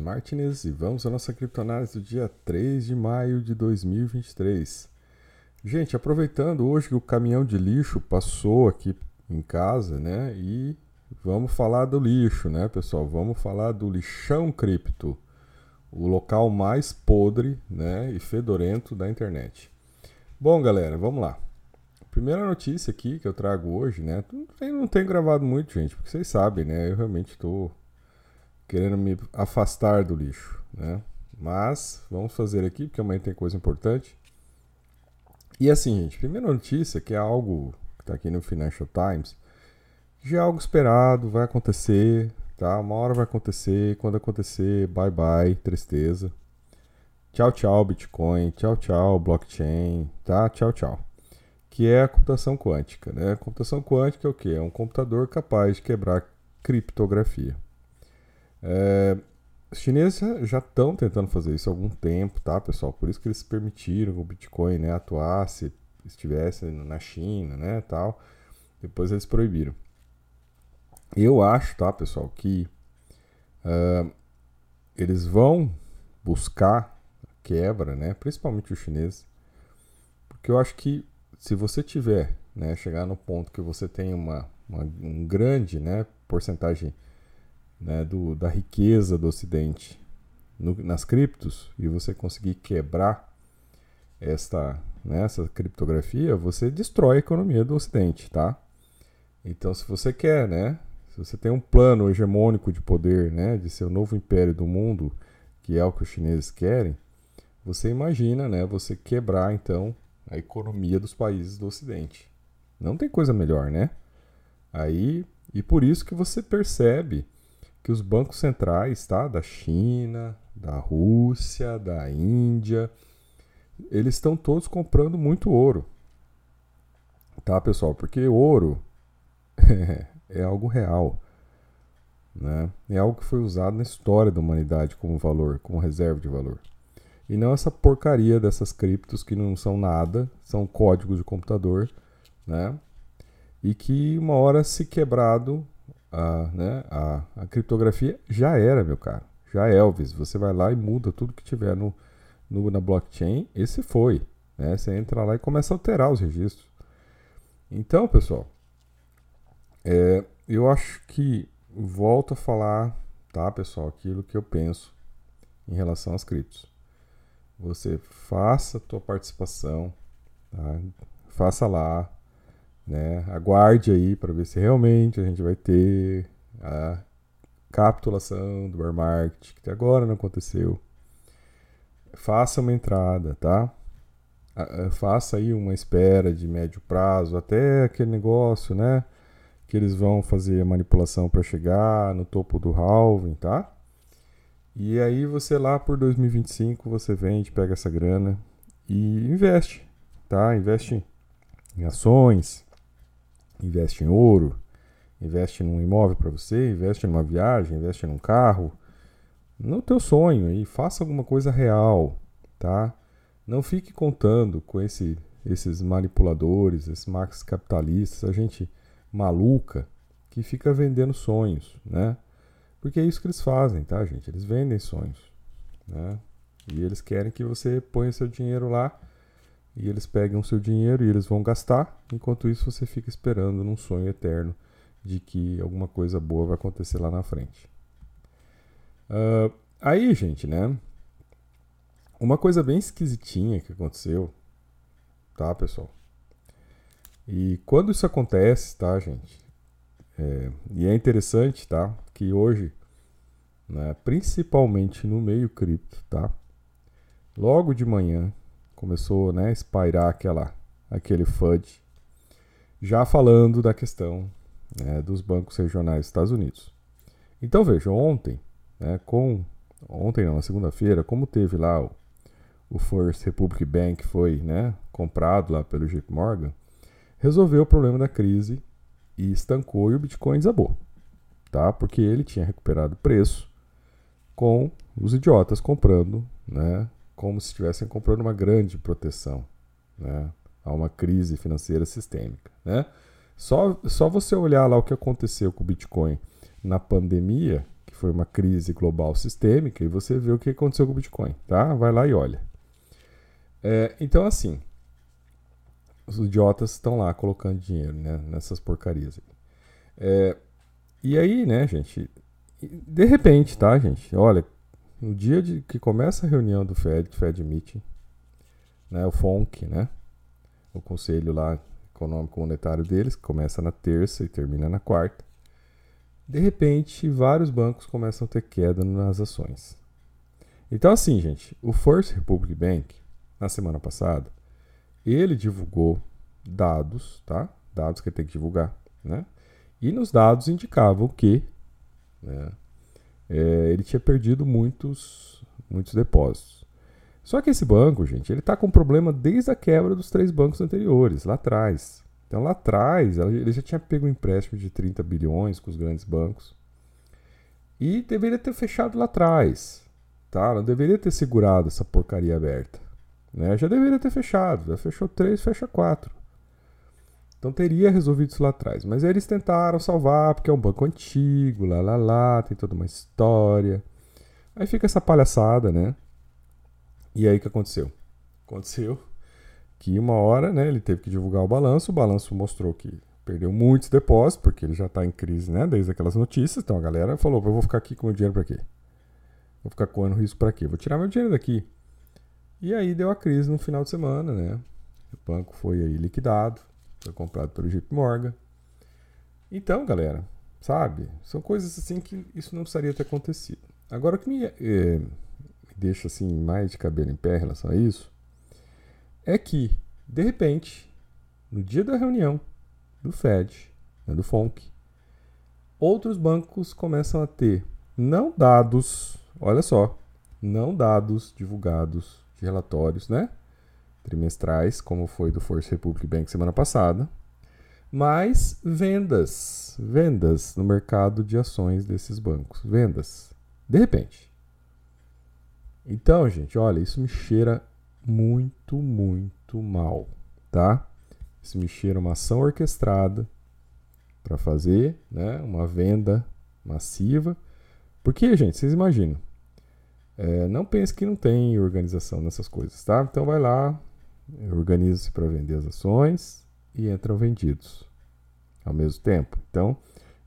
Martinez e vamos à nossa criptoanálise do dia 3 de maio de 2023. Gente, aproveitando hoje que o caminhão de lixo passou aqui em casa, né? E vamos falar do lixo, né, pessoal? Vamos falar do lixão cripto, o local mais podre, né, e fedorento da internet. Bom, galera, vamos lá. Primeira notícia aqui que eu trago hoje, né? Eu não tenho gravado muito, gente, porque vocês sabem, né? Eu realmente estou querendo me afastar do lixo, né? Mas vamos fazer aqui, porque amanhã tem coisa importante. E assim, gente, primeira notícia, que é algo que está aqui no Financial Times, já é algo esperado, vai acontecer, tá? Uma hora vai acontecer, quando acontecer, bye bye, tristeza. Tchau, tchau, Bitcoin, tchau, tchau, blockchain, tá? Tchau, tchau que é a computação quântica. Né? A computação quântica é o que? É um computador capaz de quebrar criptografia. É, os chineses já estão tentando fazer isso há algum tempo, tá, pessoal? Por isso que eles permitiram que o Bitcoin né, atuasse, estivesse na China, né, tal. Depois eles proibiram. Eu acho, tá, pessoal, que uh, eles vão buscar quebra, né, principalmente os chineses, porque eu acho que se você tiver, né, chegar no ponto que você tem uma, uma um grande, né, porcentagem né, do, da riqueza do Ocidente no, nas criptos e você conseguir quebrar esta, né, essa criptografia, você destrói a economia do Ocidente, tá? Então, se você quer, né, se você tem um plano hegemônico de poder, né, de ser o novo império do mundo, que é o que os chineses querem, você imagina, né, você quebrar então a economia dos países do Ocidente. Não tem coisa melhor, né? Aí, e por isso que você percebe que os bancos centrais, tá, da China, da Rússia, da Índia, eles estão todos comprando muito ouro. Tá, pessoal? Porque ouro é algo real. Né? É algo que foi usado na história da humanidade como valor, como reserva de valor. E não essa porcaria dessas criptos que não são nada, são códigos de computador, né? E que uma hora se quebrado a, né, a, a criptografia já era, meu caro. Já é Elvis. Você vai lá e muda tudo que tiver no, no, na blockchain. Esse foi. Né? Você entra lá e começa a alterar os registros. Então, pessoal, é, eu acho que volto a falar, tá, pessoal, aquilo que eu penso em relação às criptos você faça a tua participação, tá? faça lá, né? aguarde aí para ver se realmente a gente vai ter a capitulação do bear market, que até agora não aconteceu. Faça uma entrada, tá? Faça aí uma espera de médio prazo, até aquele negócio, né? Que eles vão fazer a manipulação para chegar no topo do halving, tá? E aí você lá por 2025 você vende, pega essa grana e investe, tá? Investe em ações, investe em ouro, investe num imóvel para você, investe numa viagem, investe num carro, no teu sonho aí, faça alguma coisa real, tá? Não fique contando com esse, esses manipuladores, esses marcos capitalistas, a gente maluca que fica vendendo sonhos, né? Porque é isso que eles fazem, tá, gente? Eles vendem sonhos. Né? E eles querem que você ponha seu dinheiro lá e eles pegam seu dinheiro e eles vão gastar. Enquanto isso, você fica esperando num sonho eterno de que alguma coisa boa vai acontecer lá na frente. Uh, aí, gente, né? Uma coisa bem esquisitinha que aconteceu, tá, pessoal? E quando isso acontece, tá, gente? É, e é interessante, tá? Que hoje, né, principalmente no meio cripto, tá? Logo de manhã começou né, a espairar aquela, aquele FUD, já falando da questão né, dos bancos regionais dos Estados Unidos. Então veja, ontem, né, com ontem não, na segunda-feira, como teve lá o, o First Republic Bank foi né, comprado lá pelo JP Morgan, resolveu o problema da crise e estancou e o Bitcoin desabou, tá? Porque ele tinha recuperado preço com os idiotas comprando, né? Como se estivessem comprando uma grande proteção, né? A uma crise financeira sistêmica, né? Só, só você olhar lá o que aconteceu com o Bitcoin na pandemia, que foi uma crise global sistêmica, e você vê o que aconteceu com o Bitcoin, tá? Vai lá e olha. É, então, assim, os idiotas estão lá colocando dinheiro né, nessas porcarias. É, e aí, né, gente, de repente, tá, gente? Olha, no dia de que começa a reunião do Fed, Fed Meeting, né, o FONC, né, o conselho lá econômico monetário deles, que começa na terça e termina na quarta. De repente, vários bancos começam a ter queda nas ações. Então, assim, gente, o First Republic Bank, na semana passada, ele divulgou dados, tá? Dados que tem que divulgar, né? E nos dados indicavam que né, é, ele tinha perdido muitos, muitos depósitos. Só que esse banco, gente, ele está com problema desde a quebra dos três bancos anteriores, lá atrás. Então, lá atrás, ele já tinha pego um empréstimo de 30 bilhões com os grandes bancos. E deveria ter fechado lá atrás. Tá? Não deveria ter segurado essa porcaria aberta. Né? Já deveria ter fechado. Já fechou três, fecha quatro. Então teria resolvido isso lá atrás. Mas eles tentaram salvar, porque é um banco antigo, lá lá lá, tem toda uma história. Aí fica essa palhaçada, né? E aí o que aconteceu? Aconteceu que uma hora, né, ele teve que divulgar o balanço, o balanço mostrou que perdeu muitos depósitos, porque ele já está em crise, né, desde aquelas notícias. Então a galera falou: "Eu vou ficar aqui com meu dinheiro para quê? Vou ficar correndo risco para quê? Vou tirar meu dinheiro daqui". E aí deu a crise no final de semana, né? O banco foi aí liquidado, foi comprado pelo JP Morgan. Então, galera, sabe? São coisas assim que isso não precisaria ter acontecido. Agora, o que me, eh, me deixa assim mais de cabelo em pé em relação a isso é que, de repente, no dia da reunião do Fed, né, do FONC, outros bancos começam a ter não dados, olha só, não dados divulgados de relatórios, né? Trimestrais, como foi do Force Republic Bank semana passada, mas vendas, vendas no mercado de ações desses bancos, vendas, de repente. Então, gente, olha, isso me cheira muito, muito mal, tá? Isso me cheira uma ação orquestrada para fazer, né, uma venda massiva. Porque, gente, vocês imaginam, é, não pense que não tem organização nessas coisas, tá? Então vai lá, organiza-se para vender as ações e entram vendidos ao mesmo tempo. Então,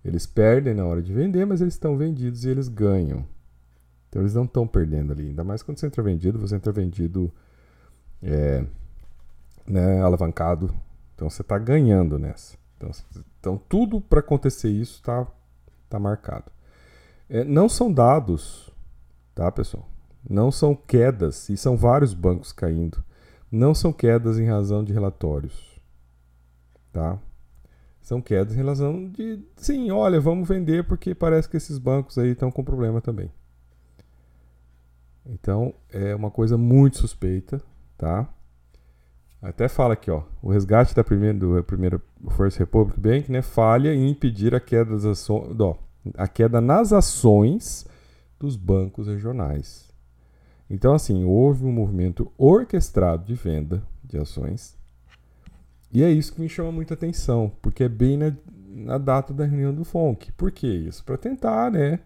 eles perdem na hora de vender, mas eles estão vendidos e eles ganham. Então, eles não estão perdendo ali. Ainda mais quando você entra vendido, você entra vendido é, né, alavancado. Então, você está ganhando nessa. Então, então tudo para acontecer isso está tá marcado. É, não são dados, tá, pessoal? Não são quedas, e são vários bancos caindo não são quedas em razão de relatórios. Tá? São quedas em razão de, sim, olha, vamos vender porque parece que esses bancos aí estão com problema também. Então, é uma coisa muito suspeita, tá? Até fala aqui, ó, o resgate da primeira do primeiro First Republic Bank, né, falha em impedir a queda das ações, ó, a queda nas ações dos bancos regionais. Então, assim, houve um movimento orquestrado de venda de ações. E é isso que me chama muita atenção, porque é bem na, na data da reunião do FONC. Por que isso? Para tentar, né?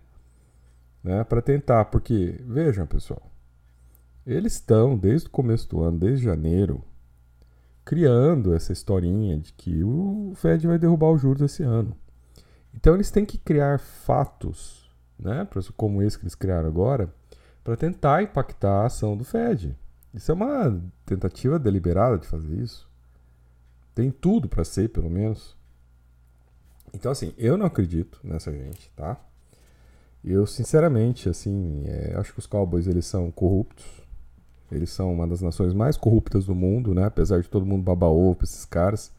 né? Para tentar, porque, vejam, pessoal, eles estão, desde o começo do ano, desde janeiro, criando essa historinha de que o Fed vai derrubar os juros esse ano. Então, eles têm que criar fatos, né? Como esse que eles criaram agora para tentar impactar a ação do Fed. Isso é uma tentativa deliberada de fazer isso. Tem tudo para ser, pelo menos. Então, assim, eu não acredito nessa gente, tá? Eu, sinceramente, assim, é, acho que os Cowboys, eles são corruptos. Eles são uma das nações mais corruptas do mundo, né? Apesar de todo mundo babar ovo pra esses caras.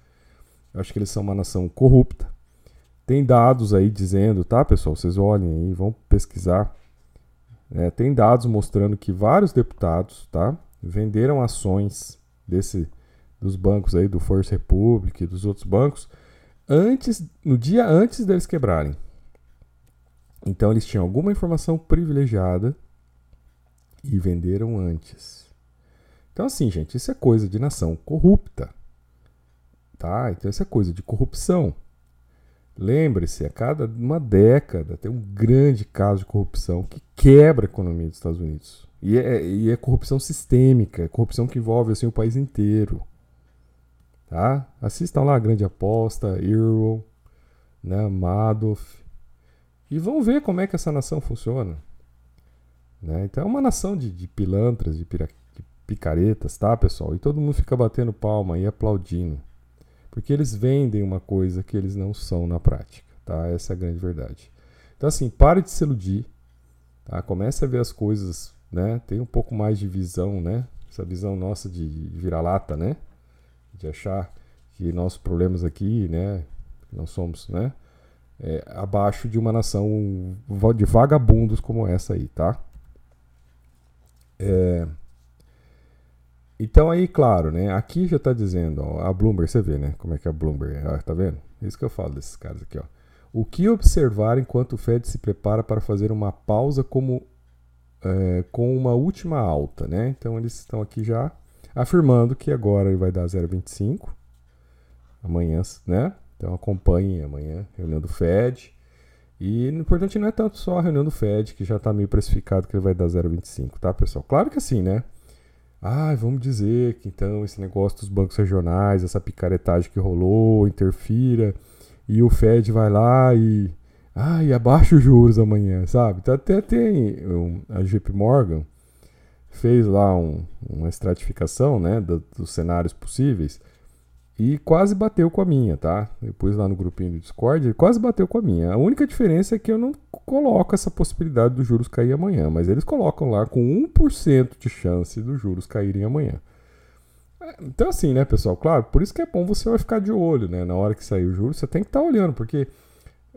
Eu acho que eles são uma nação corrupta. Tem dados aí dizendo, tá, pessoal? Vocês olhem aí, vão pesquisar. É, tem dados mostrando que vários deputados tá, venderam ações desse, dos bancos aí, do Force Republic, dos outros bancos, antes, no dia antes deles quebrarem. Então eles tinham alguma informação privilegiada e venderam antes. Então assim, gente, isso é coisa de nação corrupta. Tá? Então isso é coisa de corrupção. Lembre-se, a cada uma década tem um grande caso de corrupção que quebra a economia dos Estados Unidos. E é, e é corrupção sistêmica, é corrupção que envolve assim, o país inteiro. Tá? Assistam lá a Grande Aposta, Earl, né, Madoff. E vão ver como é que essa nação funciona. Né? Então é uma nação de, de pilantras, de, pira, de picaretas, tá, pessoal? E todo mundo fica batendo palma e aplaudindo. Porque eles vendem uma coisa que eles não são na prática, tá? Essa é a grande verdade. Então, assim, pare de se iludir, tá? Comece a ver as coisas, né? Tem um pouco mais de visão, né? Essa visão nossa de, vira-lata, né? De achar que nossos problemas aqui, né? Nós somos, né? É, abaixo de uma nação de vagabundos como essa aí, tá? É, então aí, claro, né? Aqui já está dizendo, ó, a Bloomberg, você vê, né? Como é que é a Bloomberg, ó, tá vendo? É isso que eu falo desses caras aqui, ó. O que observar enquanto o Fed se prepara para fazer uma pausa como é, com uma última alta, né? Então eles estão aqui já afirmando que agora ele vai dar 0,25 amanhã, né? Então acompanhem amanhã reunião do Fed. E o importante não é tanto só a reunião do Fed, que já está meio precificado que ele vai dar 0,25, tá, pessoal? Claro que assim, né? Ah, vamos dizer que então esse negócio dos bancos regionais, essa picaretagem que rolou, interfira, e o Fed vai lá e. Ah, e abaixa os juros amanhã, sabe? Então até tem. Um, a JP Morgan fez lá um, uma estratificação né, do, dos cenários possíveis e quase bateu com a minha, tá? Pus lá no grupinho do Discord, quase bateu com a minha. A única diferença é que eu não coloco essa possibilidade dos juros cair amanhã, mas eles colocam lá com 1% de chance dos juros caírem amanhã. É, então assim, né, pessoal? Claro, por isso que é bom você vai ficar de olho, né? Na hora que sair o juros, você tem que estar tá olhando, porque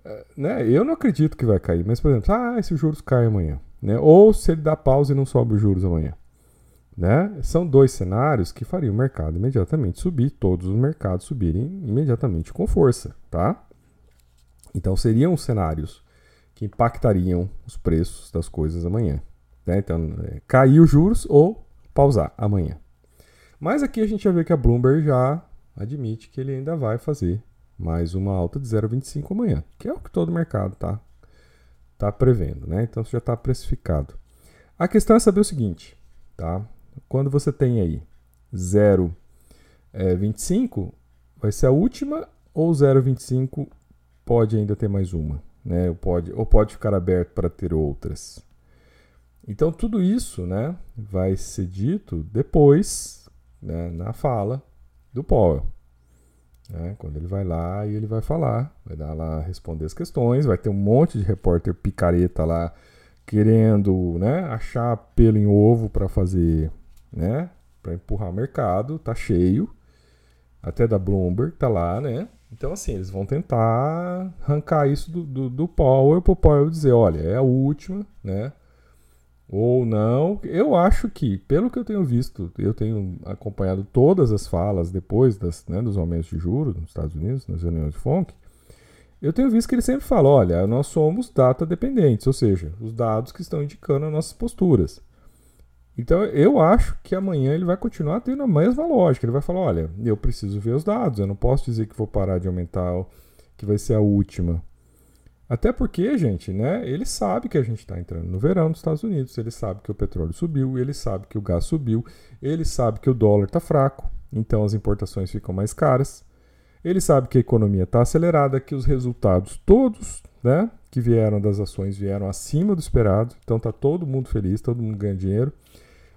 é, né, eu não acredito que vai cair, mas por exemplo, ah, se os juros caem amanhã, né? Ou se ele dá pausa e não sobe os juros amanhã. Né? São dois cenários que fariam o mercado imediatamente subir, todos os mercados subirem imediatamente com força, tá? Então seriam cenários que impactariam os preços das coisas amanhã. Né? Então, é, cair os juros ou pausar amanhã. Mas aqui a gente já vê que a Bloomberg já admite que ele ainda vai fazer mais uma alta de 0,25 amanhã, que é o que todo mercado está tá prevendo, né? Então já está precificado. A questão é saber o seguinte, tá? Quando você tem aí 0,25, é, vai ser a última ou 0,25 pode ainda ter mais uma, né? Ou pode, ou pode ficar aberto para ter outras. Então tudo isso, né, vai ser dito depois, né, na fala do Powell. Né, quando ele vai lá e ele vai falar, vai dar lá responder as questões, vai ter um monte de repórter picareta lá querendo, né, achar pelo em ovo para fazer né? Para empurrar o mercado, tá cheio. Até da Bloomberg tá lá, né? Então, assim, eles vão tentar arrancar isso do, do, do Powell para o Powell dizer: olha, é a última, né? Ou não. Eu acho que, pelo que eu tenho visto, eu tenho acompanhado todas as falas depois das, né, dos aumentos de juros nos Estados Unidos, nas reuniões de FONC. Eu tenho visto que ele sempre fala: olha, nós somos data dependentes, ou seja, os dados que estão indicando as nossas posturas. Então eu acho que amanhã ele vai continuar tendo a mesma lógica. Ele vai falar: olha, eu preciso ver os dados, eu não posso dizer que vou parar de aumentar, que vai ser a última. Até porque, gente, né, ele sabe que a gente está entrando no verão dos Estados Unidos, ele sabe que o petróleo subiu, ele sabe que o gás subiu, ele sabe que o dólar está fraco, então as importações ficam mais caras. Ele sabe que a economia está acelerada, que os resultados todos né, que vieram das ações vieram acima do esperado, então está todo mundo feliz, todo mundo ganha dinheiro.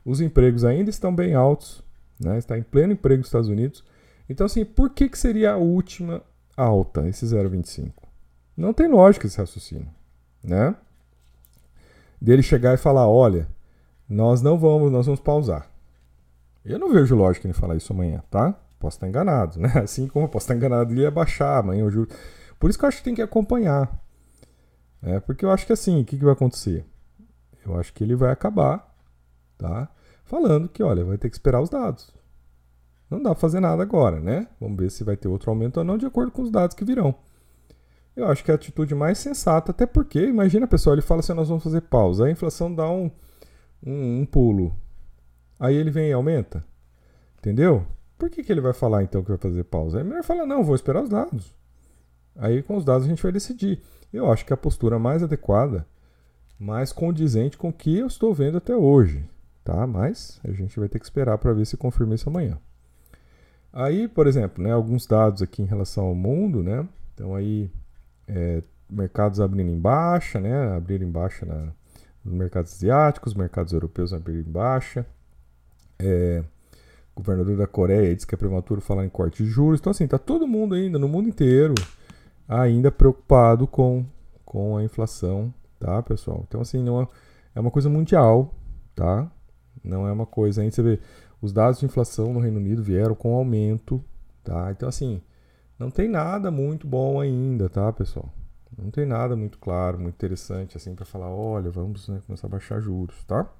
Os empregos ainda estão bem altos, né? está em pleno emprego nos Estados Unidos. Então, assim, por que, que seria a última alta, esse 0,25? Não tem lógica esse raciocínio, né? Dele chegar e falar, olha, nós não vamos, nós vamos pausar. Eu não vejo lógica em falar isso amanhã, tá? Posso estar enganado, né? Assim como eu posso estar enganado, ele ia baixar amanhã o juro. Por isso que eu acho que tem que acompanhar. É, porque eu acho que assim, o que, que vai acontecer? Eu acho que ele vai acabar, tá? Falando que, olha, vai ter que esperar os dados. Não dá para fazer nada agora, né? Vamos ver se vai ter outro aumento ou não, de acordo com os dados que virão. Eu acho que é a atitude mais sensata, até porque, imagina, pessoal, ele fala assim, nós vamos fazer pausa, a inflação dá um, um, um pulo. Aí ele vem e aumenta. Entendeu? Por que, que ele vai falar então que vai fazer pausa? É melhor falar, não, vou esperar os dados. Aí com os dados a gente vai decidir. Eu acho que a postura mais adequada, mais condizente com o que eu estou vendo até hoje, tá? Mas a gente vai ter que esperar para ver se confirma isso amanhã. Aí, por exemplo, né, alguns dados aqui em relação ao mundo, né? Então aí é, mercados abrindo em baixa, né? Abriram em baixa na, nos mercados asiáticos, mercados europeus abriram em baixa. É, governador da Coreia diz que é prematuro falar em corte de juros. Então, assim, tá todo mundo ainda, no mundo inteiro, ainda preocupado com, com a inflação, tá, pessoal? Então, assim, não é, é uma coisa mundial, tá? Não é uma coisa. Aí você vê, os dados de inflação no Reino Unido vieram com aumento, tá? Então, assim, não tem nada muito bom ainda, tá, pessoal? Não tem nada muito claro, muito interessante, assim, para falar, olha, vamos né, começar a baixar juros, tá?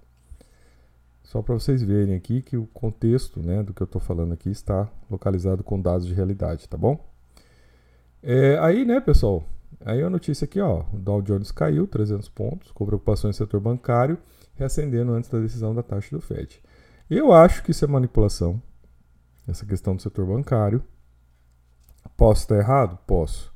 Só para vocês verem aqui que o contexto né, do que eu estou falando aqui está localizado com dados de realidade, tá bom? É, aí, né, pessoal, aí a notícia aqui, ó, o Dow Jones caiu 300 pontos, com preocupações no setor bancário, reacendendo antes da decisão da taxa do Fed. Eu acho que isso é manipulação, essa questão do setor bancário. Posso estar errado? Posso.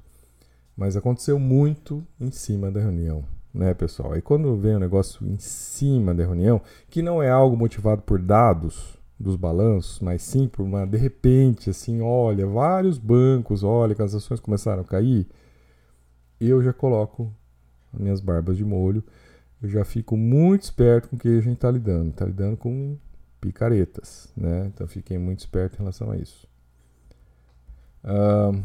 Mas aconteceu muito em cima da reunião né, pessoal? Aí quando vem o um negócio em cima da reunião, que não é algo motivado por dados dos balanços, mas sim por uma de repente assim, olha, vários bancos, olha que as ações começaram a cair, eu já coloco minhas barbas de molho, eu já fico muito esperto com o que a gente está lidando, está lidando com picaretas, né? Então fiquei muito esperto em relação a isso. Uh,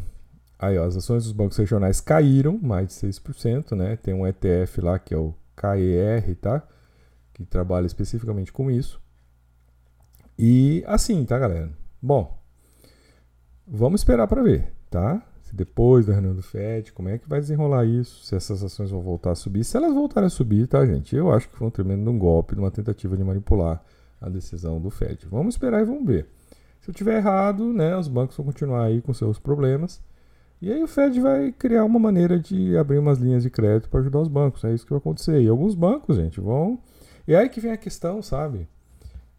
Aí, ó, as ações dos bancos regionais caíram mais de 6%, né? Tem um ETF lá que é o KER, tá? Que trabalha especificamente com isso. E assim, tá, galera? Bom, vamos esperar para ver, tá? Depois da reunião do FED, como é que vai desenrolar isso? Se essas ações vão voltar a subir. Se elas voltarem a subir, tá, gente? Eu acho que foi um tremendo golpe, uma tentativa de manipular a decisão do FED. Vamos esperar e vamos ver. Se eu tiver errado, né, os bancos vão continuar aí com seus problemas e aí o Fed vai criar uma maneira de abrir umas linhas de crédito para ajudar os bancos. É isso que vai acontecer. E alguns bancos, gente, vão. E aí que vem a questão, sabe?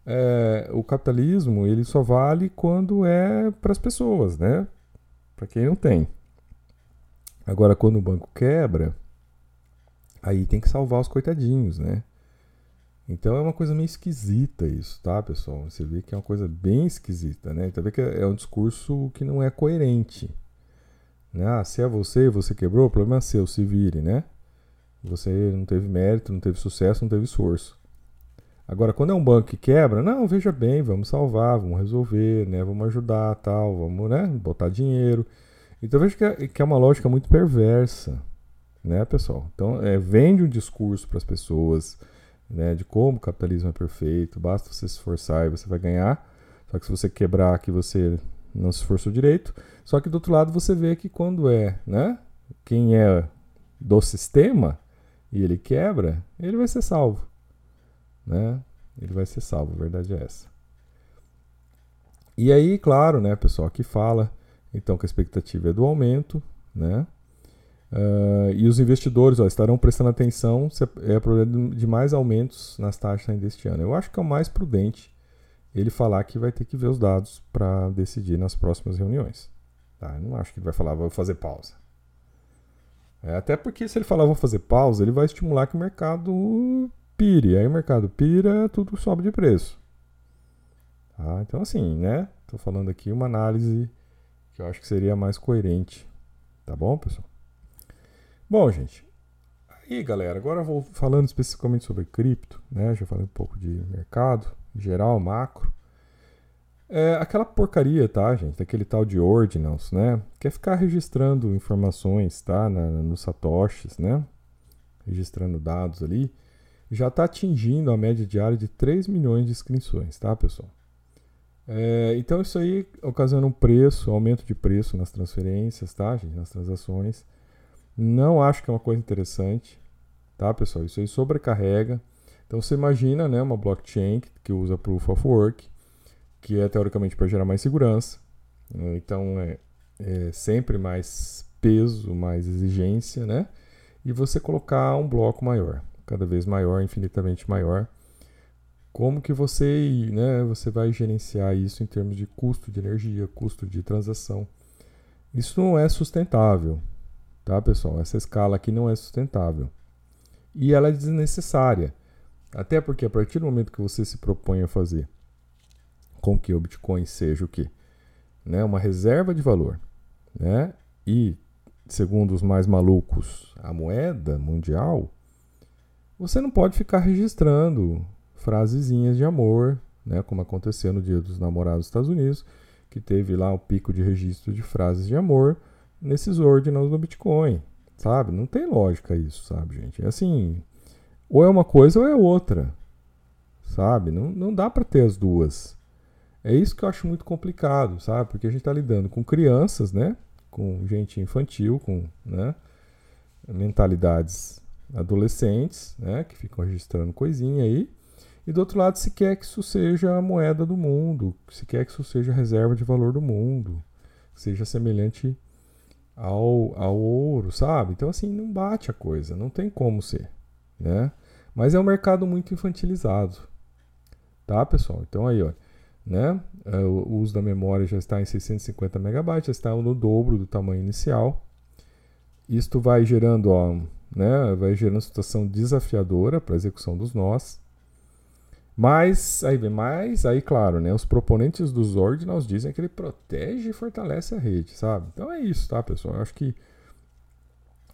É, o capitalismo ele só vale quando é para as pessoas, né? Para quem não tem. Agora, quando o banco quebra, aí tem que salvar os coitadinhos, né? Então é uma coisa meio esquisita isso, tá, pessoal? Você vê que é uma coisa bem esquisita, né? Então vê que é um discurso que não é coerente. Né? Ah, se é você, você quebrou, o problema é seu, se vire, né? Você não teve mérito, não teve sucesso, não teve esforço. Agora, quando é um banco que quebra, não, veja bem, vamos salvar, vamos resolver, né? Vamos ajudar, tal, vamos, né? Botar dinheiro. Então veja que é, que é uma lógica muito perversa, né, pessoal? Então, é, vende um discurso para as pessoas, né, de como o capitalismo é perfeito, basta você se esforçar e você vai ganhar. Só que se você quebrar que você não se esforçou direito. Só que do outro lado você vê que quando é, né? Quem é do sistema e ele quebra, ele vai ser salvo, né? Ele vai ser salvo, a verdade é essa. E aí, claro, né, pessoal, aqui fala então que a expectativa é do aumento, né? Uh, e os investidores ó, estarão prestando atenção se é, é problema de mais aumentos nas taxas ainda este ano. Eu acho que é o mais prudente ele falar que vai ter que ver os dados para decidir nas próximas reuniões. Tá? Eu não acho que ele vai falar, vou fazer pausa. É, até porque se ele falar, vou fazer pausa, ele vai estimular que o mercado pire. Aí o mercado pira, tudo sobe de preço. Tá? Então, assim, né? Estou falando aqui uma análise que eu acho que seria mais coerente. Tá bom, pessoal? Bom, gente. Aí, galera, agora vou falando especificamente sobre cripto, né? Já falei um pouco de mercado geral, macro. É aquela porcaria, tá, gente? Aquele tal de ordinals, né? Quer ficar registrando informações, tá? Na, nos satoshis, né? Registrando dados ali. Já está atingindo a média diária de 3 milhões de inscrições, tá, pessoal? É, então isso aí ocasiona um preço, aumento de preço nas transferências, tá, gente? Nas transações. Não acho que é uma coisa interessante, tá, pessoal? Isso aí sobrecarrega. Então você imagina né, uma blockchain que usa Proof of Work, que é teoricamente para gerar mais segurança. Né, então é, é, sempre mais peso, mais exigência, né? E você colocar um bloco maior, cada vez maior, infinitamente maior. Como que você, né, você vai gerenciar isso em termos de custo de energia, custo de transação? Isso não é sustentável, tá, pessoal? Essa escala aqui não é sustentável. E ela é desnecessária. Até porque a partir do momento que você se propõe a fazer com que o Bitcoin seja o quê? Né? Uma reserva de valor, né? E segundo os mais malucos, a moeda mundial, você não pode ficar registrando frasezinhas de amor, né, como aconteceu no Dia dos Namorados dos Estados Unidos, que teve lá o pico de registro de frases de amor nesses ordinals do Bitcoin, sabe? Não tem lógica isso, sabe, gente? É assim, ou é uma coisa ou é outra, sabe? Não, não dá para ter as duas. É isso que eu acho muito complicado, sabe? Porque a gente está lidando com crianças, né? Com gente infantil, com né? mentalidades adolescentes, né? Que ficam registrando coisinha aí. E do outro lado, se quer que isso seja a moeda do mundo, se quer que isso seja a reserva de valor do mundo, seja semelhante ao, ao ouro, sabe? Então, assim, não bate a coisa, não tem como ser, né? Mas é um mercado muito infantilizado, tá, pessoal? Então, aí, ó, né? É, o uso da memória já está em 650 megabytes, já está no dobro do tamanho inicial. Isto vai gerando, ó, né? Vai gerando situação desafiadora para a execução dos nós. Mas, aí vem mais, aí claro, né? Os proponentes dos ordinals dizem que ele protege e fortalece a rede, sabe? Então é isso, tá, pessoal? Eu acho que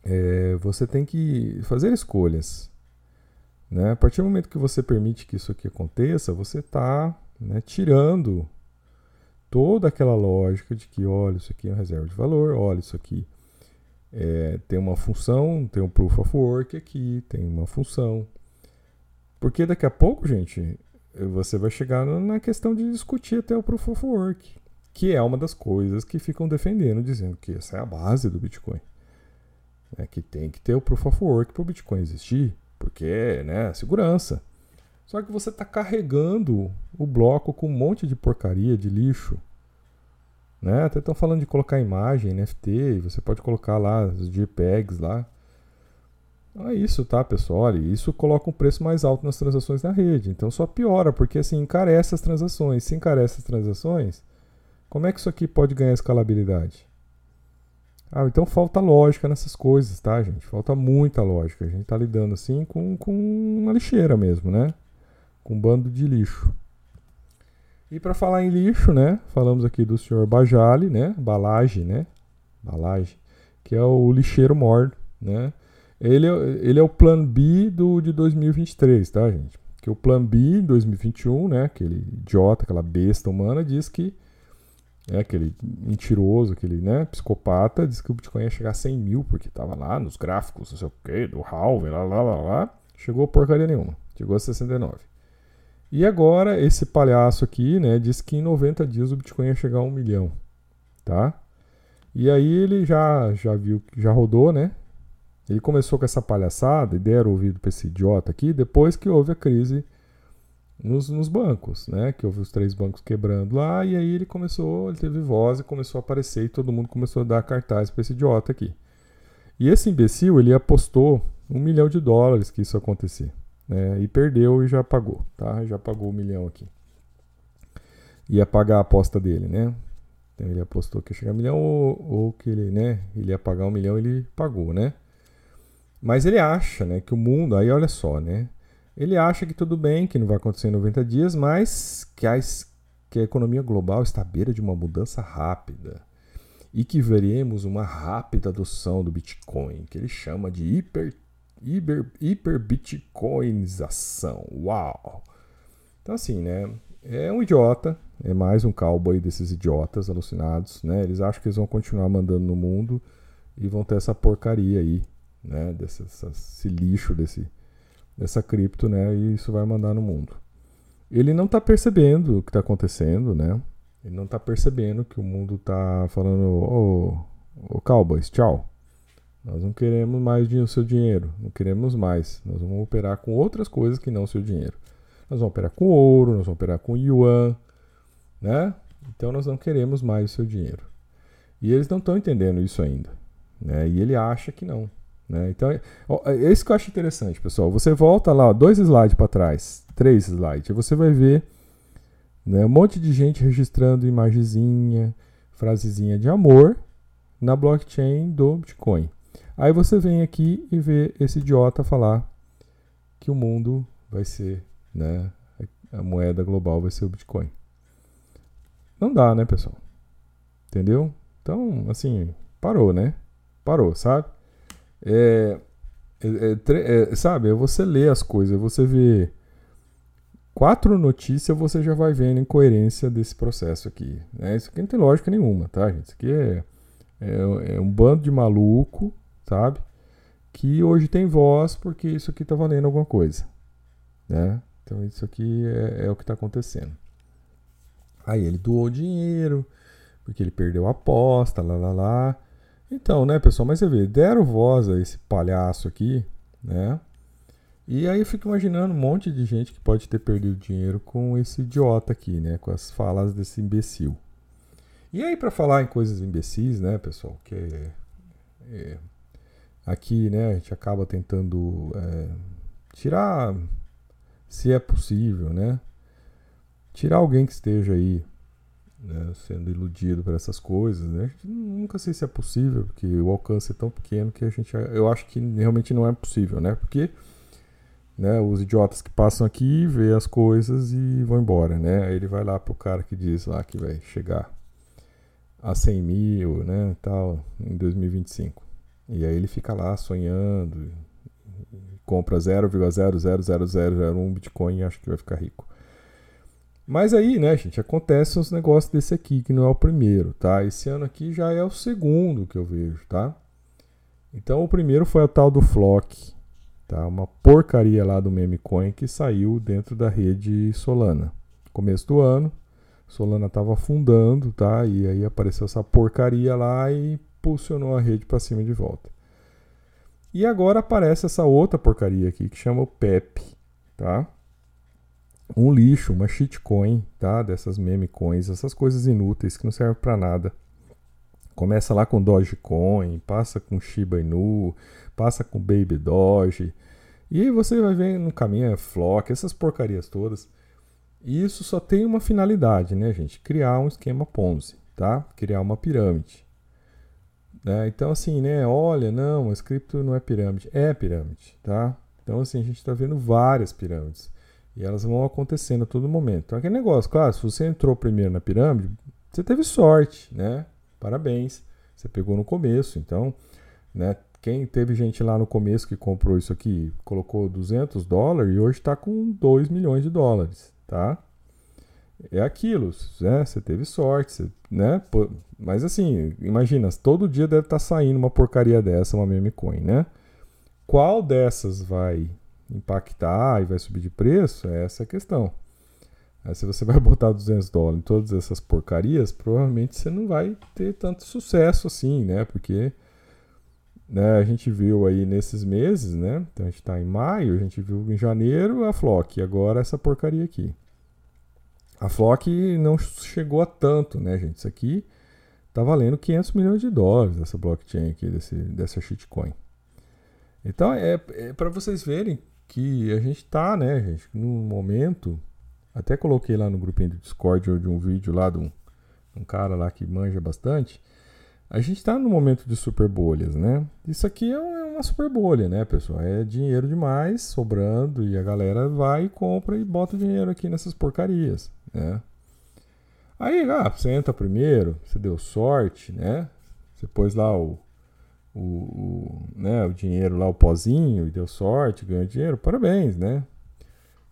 é, você tem que fazer escolhas. Né? A partir do momento que você permite que isso aqui aconteça, você está né, tirando toda aquela lógica de que, olha, isso aqui é uma reserva de valor, olha, isso aqui é, tem uma função, tem um proof of work aqui, tem uma função. Porque daqui a pouco, gente, você vai chegar na questão de discutir até o Proof of Work, que é uma das coisas que ficam defendendo, dizendo que essa é a base do Bitcoin. É que tem que ter o Proof of Work para o Bitcoin existir, porque é né, segurança. Só que você está carregando o bloco com um monte de porcaria, de lixo. Né? Até estão falando de colocar imagem, NFT, você pode colocar lá os JPEGs lá. Então é isso, tá, pessoal? Olha, isso coloca um preço mais alto nas transações na rede. Então só piora, porque assim, encarece as transações. Se encarece as transações, como é que isso aqui pode ganhar escalabilidade? Ah, então falta lógica nessas coisas, tá, gente? Falta muita lógica. A gente tá lidando assim com, com uma lixeira mesmo, né? Com um bando de lixo. E para falar em lixo, né? Falamos aqui do senhor Bajali, né? Balage, né? Balage, que é o lixeiro mor, né? Ele, ele é o plano B do, de 2023, tá, gente? Que o plano B 2021, né? Aquele idiota, aquela besta humana, diz que. É aquele mentiroso, aquele né, psicopata, diz que o Bitcoin ia chegar a 100 mil, porque tava lá nos gráficos, não sei o que, do Halvey, lá, lá, lá, lá. Chegou porcaria nenhuma. Chegou a 69. E agora, esse palhaço aqui, né, diz que em 90 dias o Bitcoin ia chegar a 1 milhão, tá? E aí ele já, já viu, já rodou, né? Ele começou com essa palhaçada e deram ouvido para esse idiota aqui depois que houve a crise nos, nos, bancos, né? Que houve os três bancos quebrando lá e aí ele começou, ele teve voz e começou a aparecer e todo mundo começou a dar cartaz para esse idiota aqui. E esse imbecil, ele apostou um milhão de dólares que isso acontecer, né? E perdeu e já pagou, tá? Já pagou um milhão aqui. Ia pagar a aposta dele, né? Então ele apostou que ia chegar a um milhão ou, ou que ele, né? Ele ia pagar um milhão, ele pagou, né? Mas ele acha, né, que o mundo, aí olha só, né? Ele acha que tudo bem, que não vai acontecer em 90 dias, mas que a, que a economia global está à beira de uma mudança rápida e que veremos uma rápida adoção do Bitcoin, que ele chama de hiper, hiper, hiperbitcoinização. Uau! Então assim, né? É um idiota, é mais um cowboy desses idiotas alucinados, né? Eles acham que eles vão continuar mandando no mundo e vão ter essa porcaria aí né, desse, esse lixo desse, dessa cripto, né, e isso vai mandar no mundo. Ele não está percebendo o que está acontecendo, né? Ele não está percebendo que o mundo está falando, ô, oh, oh, Cowboys, tchau. Nós não queremos mais o seu dinheiro, não queremos mais. Nós vamos operar com outras coisas que não o seu dinheiro. Nós vamos operar com ouro, nós vamos operar com yuan, né? Então nós não queremos mais o seu dinheiro. E eles não estão entendendo isso ainda, né? E ele acha que não. Né? Então, é, é isso que eu acho interessante, pessoal. Você volta lá, ó, dois slides para trás, três slides, e você vai ver né, um monte de gente registrando imagenzinha, frasezinha de amor na blockchain do Bitcoin. Aí você vem aqui e vê esse idiota falar que o mundo vai ser, né? A moeda global vai ser o Bitcoin. Não dá, né, pessoal? Entendeu? Então, assim, parou, né? Parou, sabe? É, é, é, é, sabe, é você ler as coisas, você vê quatro notícias, você já vai vendo a incoerência desse processo aqui. Né? Isso aqui não tem lógica nenhuma, tá, gente? Isso aqui é, é, é um bando de maluco, sabe? Que hoje tem voz porque isso aqui tá valendo alguma coisa, né? Então isso aqui é, é o que está acontecendo. Aí ele doou dinheiro, porque ele perdeu a aposta, lá lá lá. Então, né, pessoal, mas você vê, deram voz a esse palhaço aqui, né? E aí eu fico imaginando um monte de gente que pode ter perdido dinheiro com esse idiota aqui, né? Com as falas desse imbecil. E aí, para falar em coisas imbecis, né, pessoal, que é, é, aqui, né, a gente acaba tentando é, tirar, se é possível, né? Tirar alguém que esteja aí né, sendo iludido por essas coisas, né? Nunca sei se é possível, porque o alcance é tão pequeno que a gente, eu acho que realmente não é possível, né? Porque né, os idiotas que passam aqui vê as coisas e vão embora, né? Aí ele vai lá pro cara que diz lá que vai chegar a 100 mil, né, tal, em 2025. E aí ele fica lá sonhando, compra 0,00001 Bitcoin e acha que vai ficar rico. Mas aí, né, gente, acontece uns negócios desse aqui, que não é o primeiro, tá? Esse ano aqui já é o segundo que eu vejo, tá? Então o primeiro foi o tal do Flock, tá? Uma porcaria lá do Memecoin que saiu dentro da rede Solana. Começo do ano, Solana estava afundando, tá? E aí apareceu essa porcaria lá e impulsionou a rede para cima de volta. E agora aparece essa outra porcaria aqui que chama o PEP, tá? um lixo, uma shitcoin, tá? Dessas meme coins, essas coisas inúteis que não servem para nada. Começa lá com Dogecoin, passa com Shiba Inu, passa com Baby Doge. E aí você vai ver no caminho é Flock, essas porcarias todas. E isso só tem uma finalidade, né, gente? Criar um esquema Ponzi, tá? Criar uma pirâmide. Né? Então, assim, né? Olha, não, a cripto não é pirâmide. É pirâmide, tá? Então, assim, a gente está vendo várias pirâmides. E elas vão acontecendo a todo momento. Então, aquele negócio, claro, se você entrou primeiro na pirâmide, você teve sorte, né? Parabéns. Você pegou no começo. Então, né? Quem teve gente lá no começo que comprou isso aqui, colocou 200 dólares e hoje está com 2 milhões de dólares, tá? É aquilo, né? Você teve sorte, você, né? Mas assim, imagina, todo dia deve estar tá saindo uma porcaria dessa, uma meme coin, né? Qual dessas vai impactar e vai subir de preço, é essa a questão. Aí, se você vai botar 200 dólares em todas essas porcarias, provavelmente você não vai ter tanto sucesso assim, né? Porque né, a gente viu aí nesses meses, né? Então a gente está em maio, a gente viu em janeiro a Flock, agora essa porcaria aqui. A Flock não chegou a tanto, né, gente? Isso aqui tá valendo 500 milhões de dólares, essa blockchain aqui, desse, dessa shitcoin. Então é, é para vocês verem que a gente tá, né, gente, num momento. Até coloquei lá no grupinho do Discord de um vídeo lá de um, um cara lá que manja bastante. A gente está no momento de super bolhas, né? Isso aqui é, é uma super bolha, né, pessoal? É dinheiro demais sobrando e a galera vai e compra e bota dinheiro aqui nessas porcarias, né? Aí, ah, você entra primeiro, você deu sorte, né? Você pôs lá o, o, o, né, o dinheiro lá, o pozinho, e deu sorte, ganhou dinheiro, parabéns, né?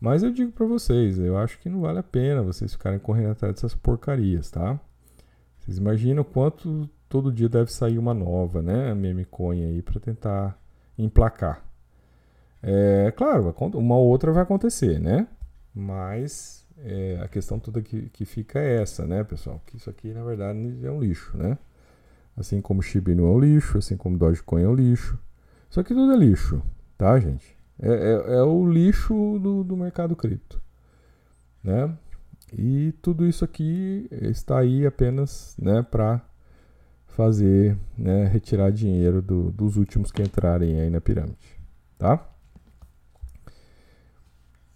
Mas eu digo para vocês, eu acho que não vale a pena vocês ficarem correndo atrás dessas porcarias, tá? Vocês imaginam quanto todo dia deve sair uma nova, né? Meme coin aí para tentar emplacar. É claro, uma outra vai acontecer, né? Mas é, a questão toda que, que fica é essa, né, pessoal? Que isso aqui, na verdade, é um lixo, né? Assim como Shiba Inu é um lixo, assim como Dogecoin é um lixo. Isso aqui tudo é lixo, tá, gente? É, é, é o lixo do, do mercado cripto, né? E tudo isso aqui está aí apenas, né, para fazer, né, retirar dinheiro do, dos últimos que entrarem aí na pirâmide, tá?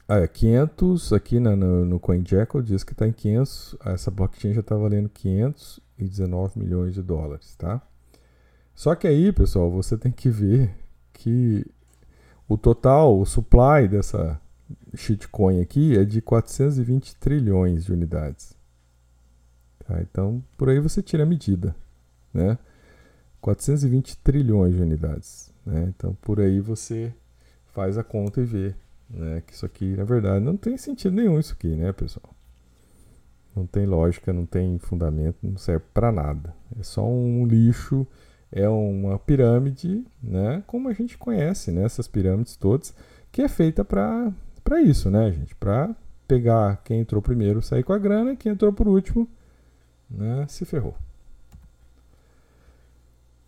Ah, é 500 aqui na, no, no diz que está em 500, essa blockchain já está valendo 519 milhões de dólares, tá? Só que aí, pessoal, você tem que ver que o total, o supply dessa shitcoin aqui é de 420 trilhões de unidades. Tá? Então, por aí você tira a medida, né? 420 trilhões de unidades. Né? Então, por aí você faz a conta e vê né? que isso aqui, na verdade, não tem sentido nenhum isso aqui, né, pessoal? Não tem lógica, não tem fundamento, não serve para nada. É só um lixo, é uma pirâmide, né? Como a gente conhece, né? Essas pirâmides todas, que é feita para para isso, né, gente? Para pegar quem entrou primeiro, sair com a grana, quem entrou por último, né, se ferrou.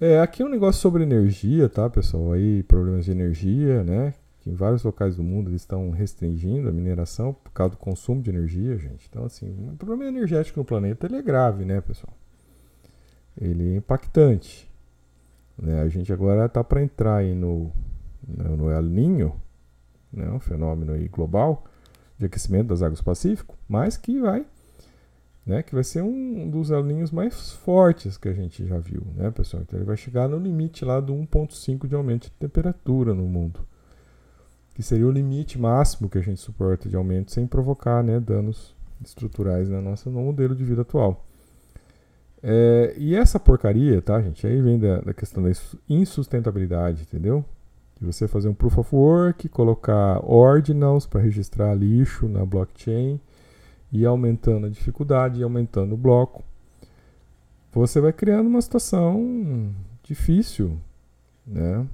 É, aqui é um negócio sobre energia, tá, pessoal? Aí, problemas de energia, né? Que em vários locais do mundo eles estão restringindo a mineração por causa do consumo de energia, gente. Então, assim, o problema energético no planeta ele é grave, né, pessoal? Ele é impactante. Né? A gente agora tá para entrar aí no, no El Ninho, né? um fenômeno aí global de aquecimento das águas do Pacífico, mas que vai né, que vai ser um dos alinhos mais fortes que a gente já viu, né, pessoal? Então ele vai chegar no limite lá do 1.5 de aumento de temperatura no mundo, que seria o limite máximo que a gente suporta de aumento sem provocar, né, danos estruturais na nossa no modelo de vida atual. É, e essa porcaria, tá, gente? Aí vem da, da questão da insustentabilidade, entendeu? De você fazer um proof of work, colocar ordinals para registrar lixo na blockchain e aumentando a dificuldade e aumentando o bloco, você vai criando uma situação difícil, né?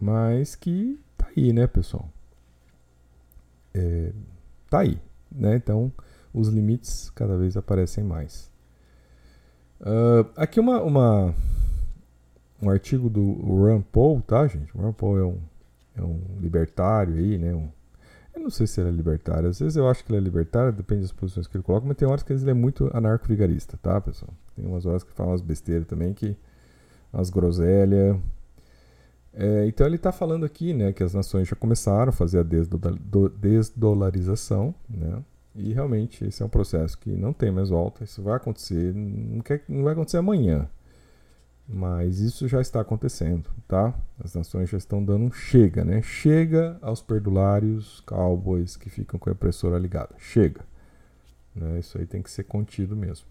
Mas que aí, né, pessoal? É, tá aí, né? Então, os limites cada vez aparecem mais. Uh, aqui uma, uma, um artigo do Rand Paul, tá, gente? O Rand Paul é um, é um libertário aí, né? Um, eu não sei se ele é libertário. Às vezes eu acho que ele é libertário, depende das posições que ele coloca, mas tem horas que ele é muito anarco-vigarista, tá, pessoal? Tem umas horas que fala umas besteiras também, que umas groselhas. É, então ele está falando aqui, né, que as nações já começaram a fazer a desdolarização, né? E realmente esse é um processo que não tem mais volta. Isso vai acontecer, não, quer, não vai acontecer amanhã. Mas isso já está acontecendo, tá? As nações já estão dando um chega, né? Chega aos perdulários cowboys que ficam com a impressora ligada. Chega. Né? Isso aí tem que ser contido mesmo.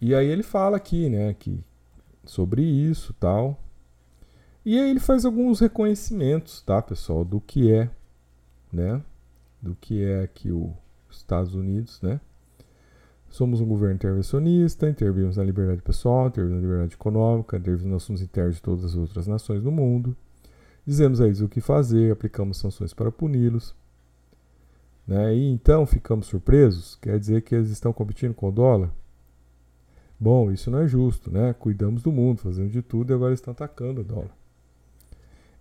E aí ele fala aqui, né, que sobre isso, tal. E aí ele faz alguns reconhecimentos, tá, pessoal, do que é, né? Do que é aqui os Estados Unidos, né? Somos um governo intervencionista, intervimos na liberdade pessoal, intervimos na liberdade econômica, intervimos nos assuntos internos de todas as outras nações do mundo. Dizemos a eles o que fazer, aplicamos sanções para puni-los. Né? E então ficamos surpresos? Quer dizer que eles estão competindo com o dólar? Bom, isso não é justo, né? Cuidamos do mundo, fazemos de tudo e agora estão atacando o dólar.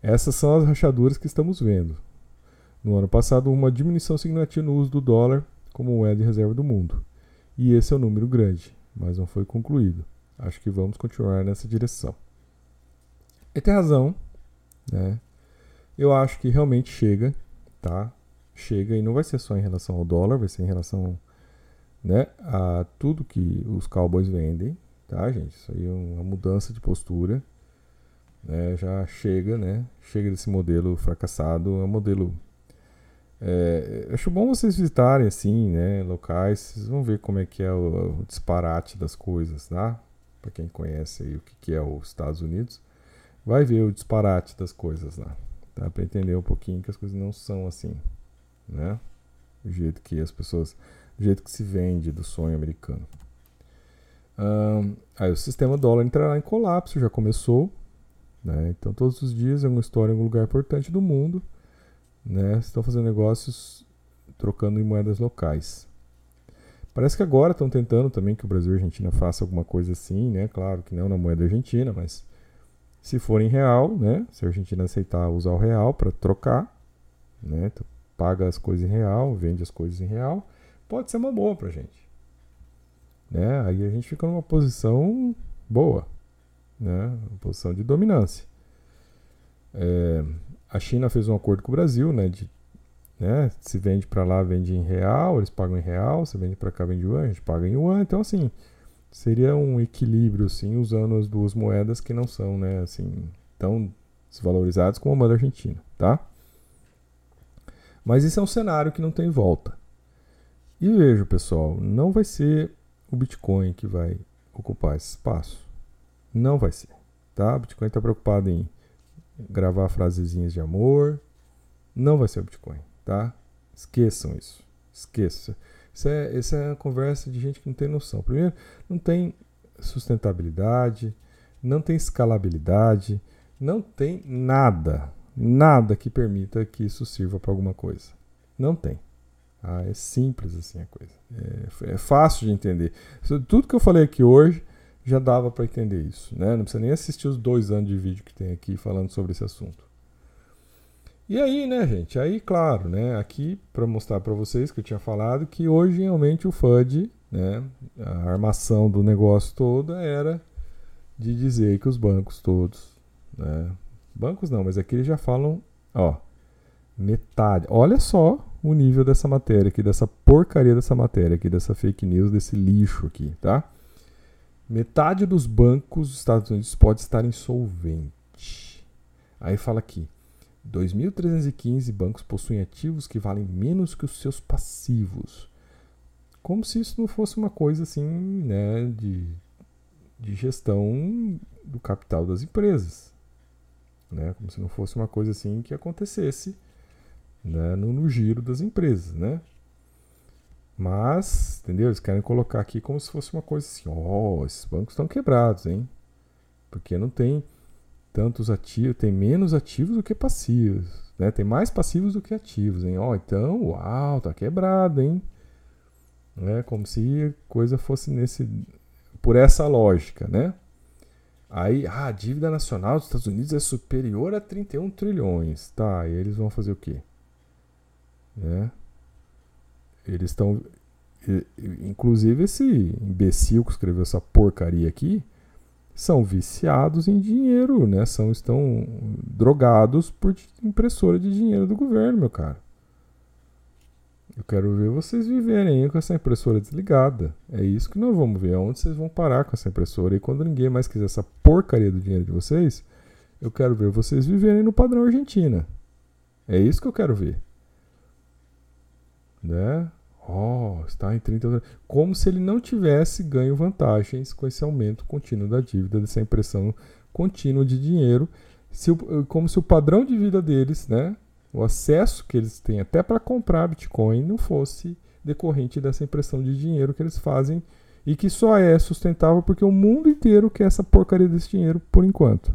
Essas são as rachaduras que estamos vendo. No ano passado, uma diminuição significativa no uso do dólar como moeda de reserva do mundo. E esse é um número grande, mas não foi concluído. Acho que vamos continuar nessa direção. Ele tem razão, né? Eu acho que realmente chega, tá? Chega e não vai ser só em relação ao dólar, vai ser em relação, né, a tudo que os cowboys vendem, tá, gente? Isso aí é uma mudança de postura, né? Já chega, né? Chega desse modelo fracassado, é um modelo é, acho bom vocês visitarem assim, né, locais, vocês vão ver como é que é o, o disparate das coisas, tá? Para quem conhece aí o que, que é os Estados Unidos, vai ver o disparate das coisas lá, tá? Para entender um pouquinho que as coisas não são assim, né? Do jeito que as pessoas, do jeito que se vende do sonho americano. Aí o sistema dólar entrará em colapso, já começou, né? Então todos os dias é uma história em um lugar importante do mundo né, estão fazendo negócios trocando em moedas locais. Parece que agora estão tentando também que o Brasil e a Argentina façam alguma coisa assim, né? Claro que não na moeda argentina, mas se for em real, né? Se a Argentina aceitar usar o real para trocar, né? Tu paga as coisas em real, vende as coisas em real, pode ser uma boa para a gente. Né? Aí a gente fica numa posição boa, né? Uma posição de dominância. É, a China fez um acordo com o Brasil, né? De, né se vende para lá, vende em real, eles pagam em real, se vende para cá, vende em yuan, a gente paga em yuan. Então, assim, seria um equilíbrio, assim, usando as duas moedas que não são, né, assim, tão desvalorizadas como a moeda argentina, tá? Mas isso é um cenário que não tem volta. E veja, pessoal, não vai ser o Bitcoin que vai ocupar esse espaço. Não vai ser, tá? O Bitcoin está preocupado em gravar frasezinhas de amor. Não vai ser o Bitcoin, tá? Esqueçam isso. Esqueça. Isso é, isso é uma conversa de gente que não tem noção. Primeiro, não tem sustentabilidade, não tem escalabilidade, não tem nada, nada que permita que isso sirva para alguma coisa. Não tem. Ah, é simples assim a coisa. É, é, fácil de entender. Tudo que eu falei aqui hoje já dava para entender isso. Né? Não precisa nem assistir os dois anos de vídeo que tem aqui falando sobre esse assunto. E aí, né, gente? Aí, claro, né? Aqui para mostrar para vocês que eu tinha falado que hoje realmente o FUD, né, a armação do negócio toda era de dizer que os bancos todos, né, bancos não, mas aqui eles já falam, ó, metade. Olha só o nível dessa matéria aqui, dessa porcaria dessa matéria aqui, dessa fake news, desse lixo aqui, tá? Metade dos bancos dos Estados Unidos pode estar insolvente. Aí fala aqui, 2.315 bancos possuem ativos que valem menos que os seus passivos. Como se isso não fosse uma coisa assim, né, de, de gestão do capital das empresas. Né? Como se não fosse uma coisa assim que acontecesse né, no, no, giro das empresas, né? Mas, entendeu? Eles querem colocar aqui como se fosse uma coisa assim, ó, oh, esses bancos estão quebrados, hein? Porque não tem tantos ativos, tem menos ativos do que passivos, né? Tem mais passivos do que ativos, hein? Ó, oh, então, uau, tá quebrado, hein? É como se a coisa fosse nesse por essa lógica, né? Aí, ah, a dívida nacional dos Estados Unidos é superior a 31 trilhões. Tá, e eles vão fazer o quê? Né? Eles estão. Inclusive, esse imbecil que escreveu essa porcaria aqui são viciados em dinheiro, né? São, estão drogados por impressora de dinheiro do governo, meu cara. Eu quero ver vocês viverem com essa impressora desligada. É isso que nós vamos ver. Aonde vocês vão parar com essa impressora. E quando ninguém mais quiser essa porcaria do dinheiro de vocês, eu quero ver vocês viverem no padrão Argentina. É isso que eu quero ver né? Oh, está em 30 Como se ele não tivesse ganho vantagens com esse aumento contínuo da dívida, dessa impressão contínua de dinheiro, se o, como se o padrão de vida deles, né, o acesso que eles têm até para comprar Bitcoin, não fosse decorrente dessa impressão de dinheiro que eles fazem e que só é sustentável porque o mundo inteiro quer essa porcaria desse dinheiro por enquanto.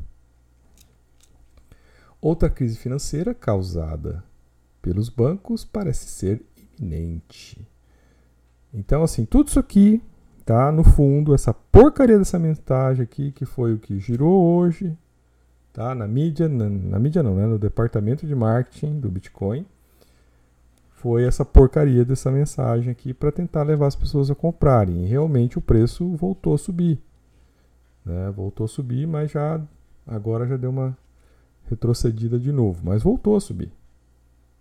Outra crise financeira causada pelos bancos parece ser iminente. Então, assim, tudo isso aqui, tá? No fundo, essa porcaria dessa mensagem aqui, que foi o que girou hoje, tá? Na mídia, na, na mídia não, né? No departamento de marketing do Bitcoin, foi essa porcaria dessa mensagem aqui para tentar levar as pessoas a comprarem. E realmente o preço voltou a subir. Né? Voltou a subir, mas já agora já deu uma retrocedida de novo. Mas voltou a subir.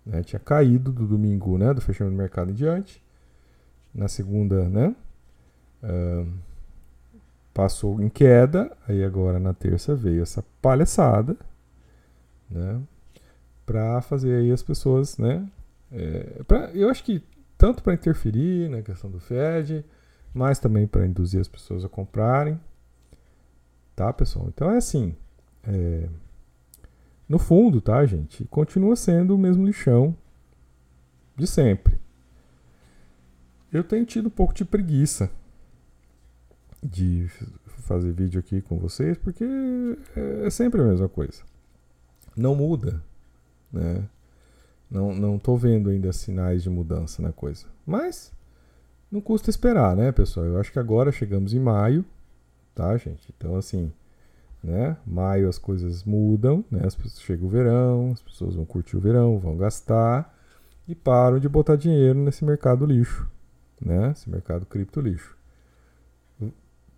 Né? Tinha caído do domingo, né? Do fechamento do mercado em diante. Na segunda, né? Uh, passou em queda. Aí agora na terça veio essa palhaçada, né? Para fazer aí as pessoas, né? É, pra, eu acho que tanto para interferir na questão do Fed, mas também para induzir as pessoas a comprarem. Tá, pessoal? Então é assim. É, no fundo, tá, gente? Continua sendo o mesmo lixão de sempre. Eu tenho tido um pouco de preguiça de fazer vídeo aqui com vocês, porque é sempre a mesma coisa. Não muda, né? Não, não tô vendo ainda sinais de mudança na coisa. Mas não custa esperar, né, pessoal? Eu acho que agora chegamos em maio, tá, gente? Então, assim, né? Maio as coisas mudam, né? As pessoas, chega o verão, as pessoas vão curtir o verão, vão gastar e param de botar dinheiro nesse mercado lixo, né? Esse mercado cripto lixo.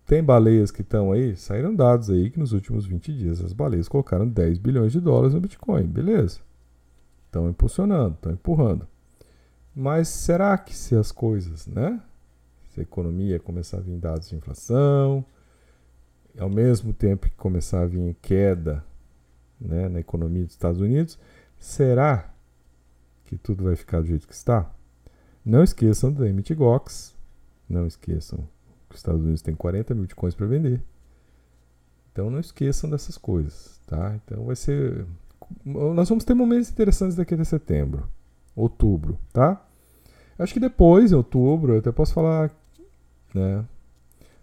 Tem baleias que estão aí, saíram dados aí que nos últimos 20 dias as baleias colocaram 10 bilhões de dólares no Bitcoin, beleza? Estão impulsionando, estão empurrando. Mas será que se as coisas, né? da economia começar a vir dados de inflação, ao mesmo tempo que começar a vir queda né, na economia dos Estados Unidos, será que tudo vai ficar do jeito que está? Não esqueçam do Emitigox, não esqueçam que os Estados Unidos têm 40 mil bitcoins para vender. Então não esqueçam dessas coisas, tá? Então vai ser. Nós vamos ter momentos interessantes daqui até setembro, outubro, tá? Acho que depois, em outubro, eu até posso falar, né?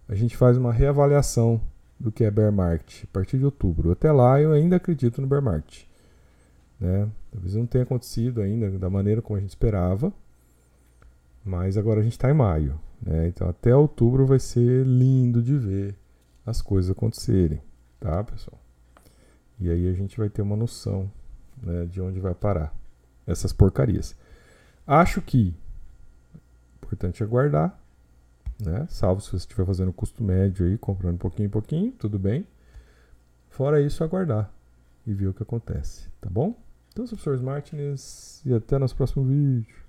A gente faz uma reavaliação do que é bear market a partir de outubro. Até lá eu ainda acredito no bear market. Né? Talvez não tenha acontecido ainda da maneira como a gente esperava, mas agora a gente está em maio. Né? Então até outubro vai ser lindo de ver as coisas acontecerem, tá, pessoal? E aí a gente vai ter uma noção né, de onde vai parar essas porcarias. Acho que importante aguardar né? Salvo se você estiver fazendo custo médio aí, comprando pouquinho em pouquinho, tudo bem. Fora isso, aguardar e ver o que acontece, tá bom? Então, sou o professor Martins e até nosso próximo vídeo.